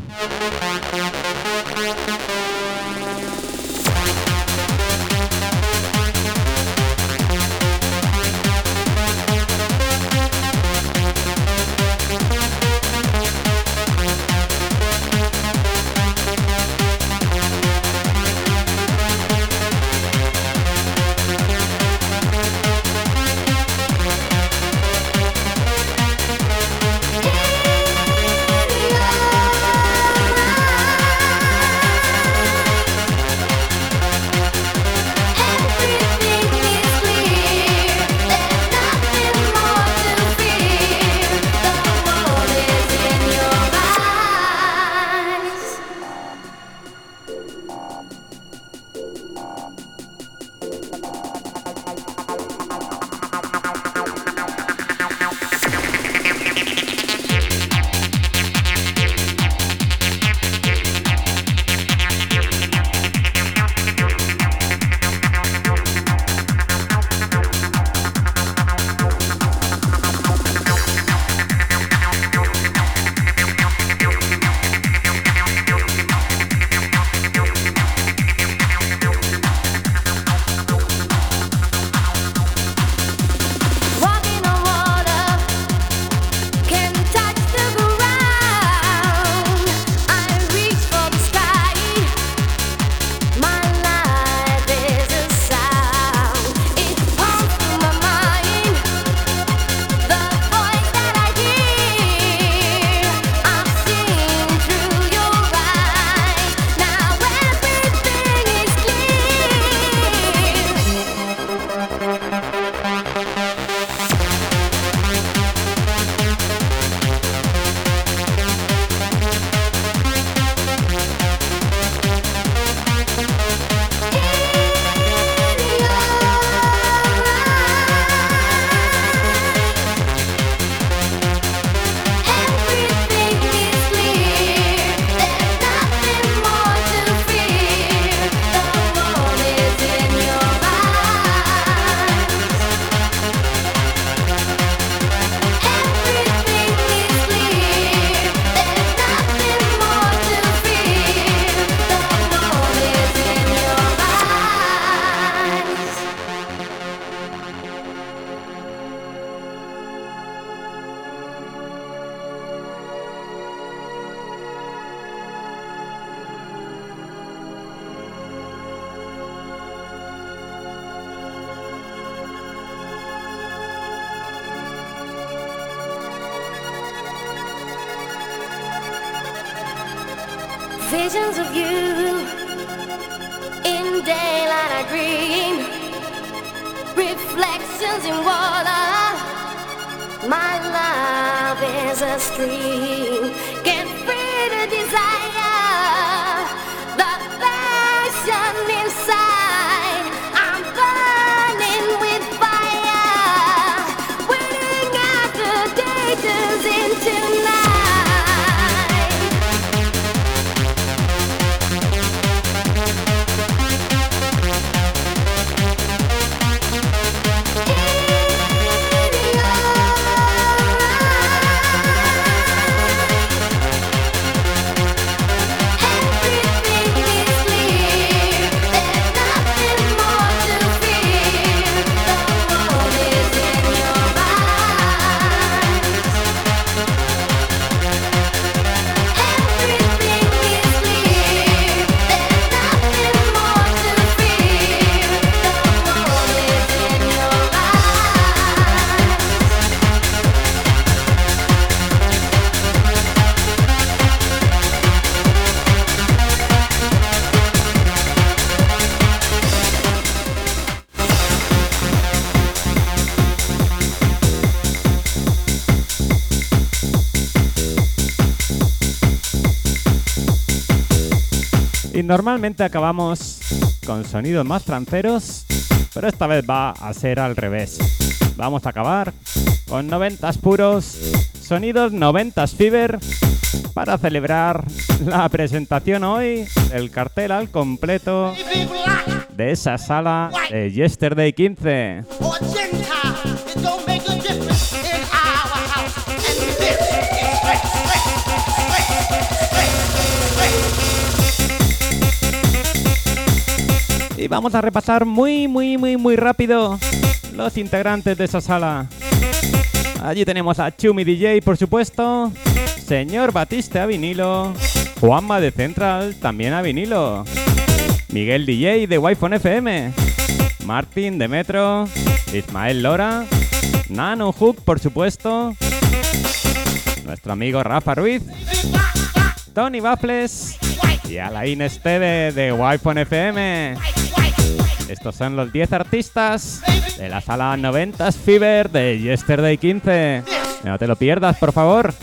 Visions of you in daylight I dream. Reflections in water. My love is a stream.
Normalmente acabamos con sonidos más tranceros, pero esta vez va a ser al revés. Vamos a acabar con noventas puros, sonidos noventas fever, para celebrar la presentación hoy del cartel al completo de esa sala de Yesterday 15. Y vamos a repasar muy, muy, muy, muy rápido los integrantes de esa sala. Allí tenemos a Chumi DJ, por supuesto. Señor Batiste a vinilo. Juanma de Central, también a vinilo. Miguel DJ de Wi-Fi FM. Martín de Metro. Ismael Lora. Nano Hook, por supuesto. Nuestro amigo Rafa Ruiz. Tony Baffles. Y Alain Esteve de Wi-Fi FM. Estos son los 10 artistas de la sala 90s Fever de Yesterday 15. No te lo pierdas, por favor.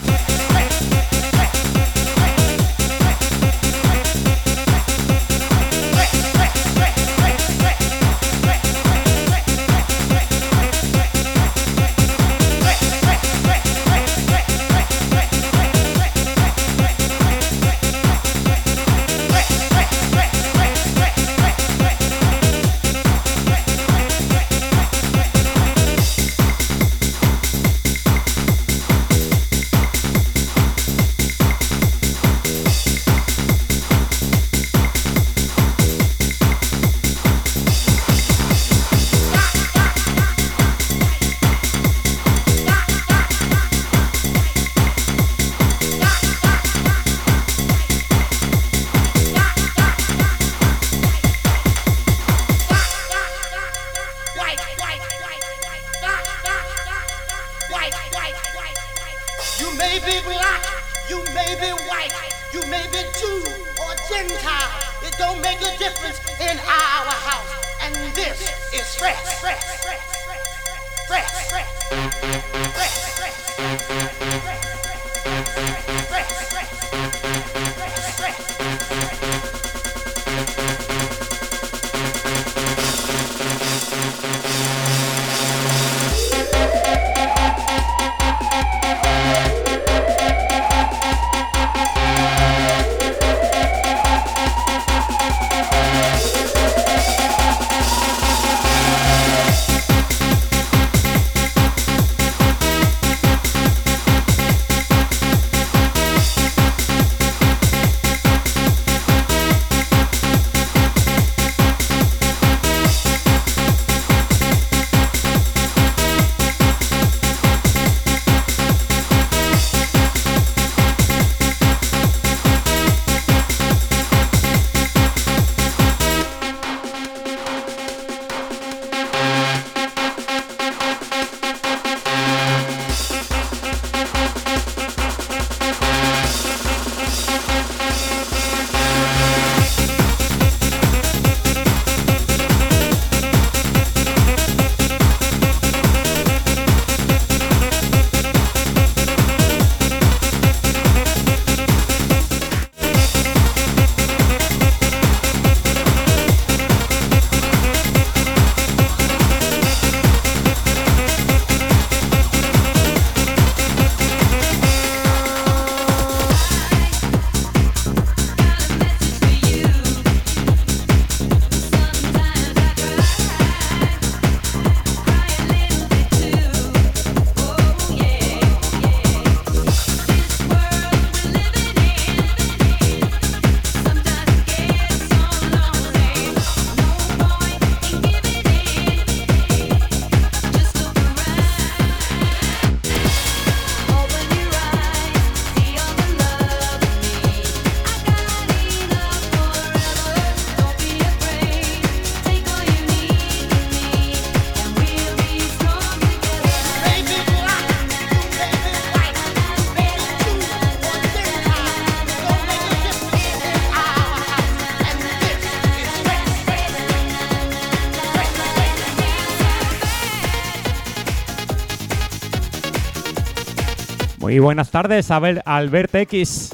Muy buenas tardes, Abel- Albert X.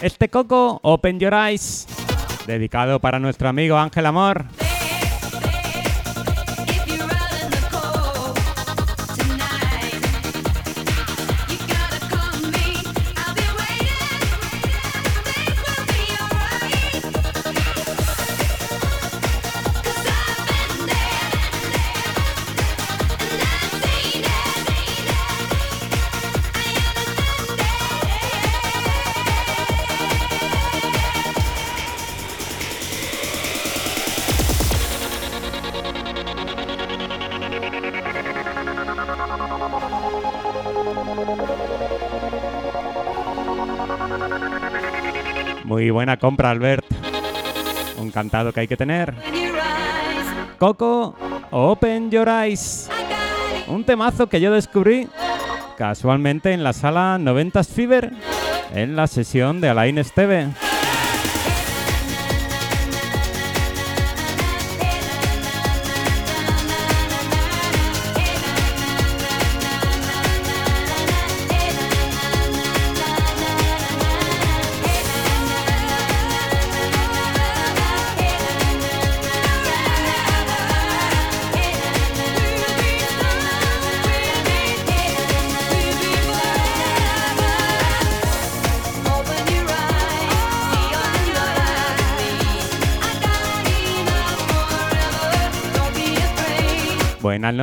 Este coco, Open Your Eyes, dedicado para nuestro amigo Ángel Amor. Muy buena compra, Albert. Un cantado que hay que tener. Coco, Open Your Eyes. Un temazo que yo descubrí casualmente en la sala 90s Fever en la sesión de Alain Esteve.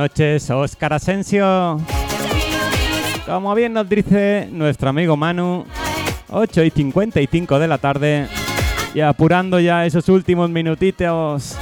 Noches, Óscar Asensio. Como bien nos dice nuestro amigo Manu, 8 y 55 de la tarde y apurando ya esos últimos minutitos.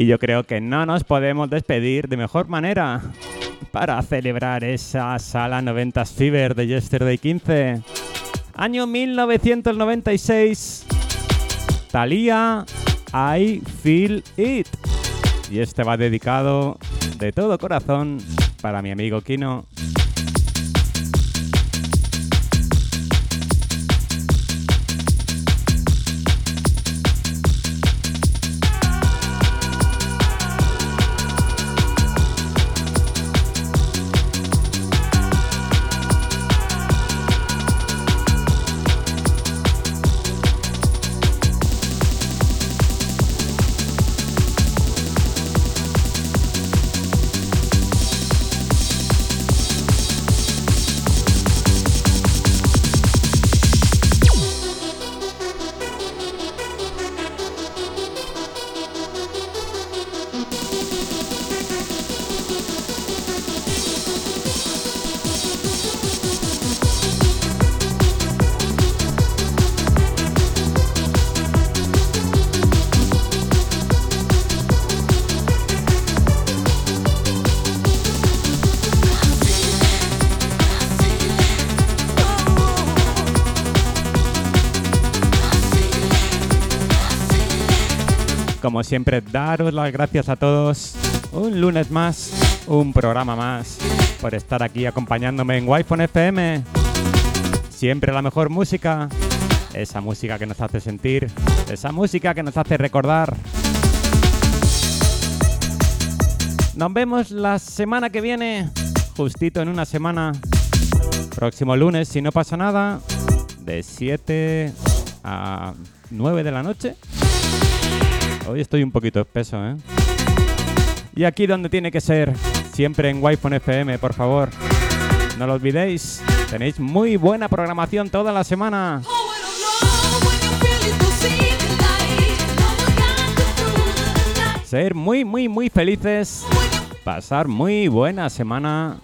Y yo creo que no nos podemos despedir de mejor manera para celebrar esa sala 90s Fever de Yesterday 15. Año 1996. Thalía, I Feel It. Y este va dedicado de todo corazón para mi amigo Kino. Siempre, daros las gracias a todos. Un lunes más, un programa más, por estar aquí acompañándome en Wi-Fi FM. Siempre la mejor música, esa música que nos hace sentir, esa música que nos hace recordar. Nos vemos la semana que viene, justito en una semana. Próximo lunes, si no pasa nada, de 7 a 9 de la noche. Hoy estoy un poquito espeso, ¿eh? Y aquí donde tiene que ser, siempre en Wi-Fi FM, por favor. No lo olvidéis, tenéis muy buena programación toda la semana. Ser muy, muy, muy felices, pasar muy buena semana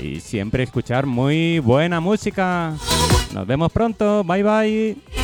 y siempre escuchar muy buena música. Nos vemos pronto, bye bye.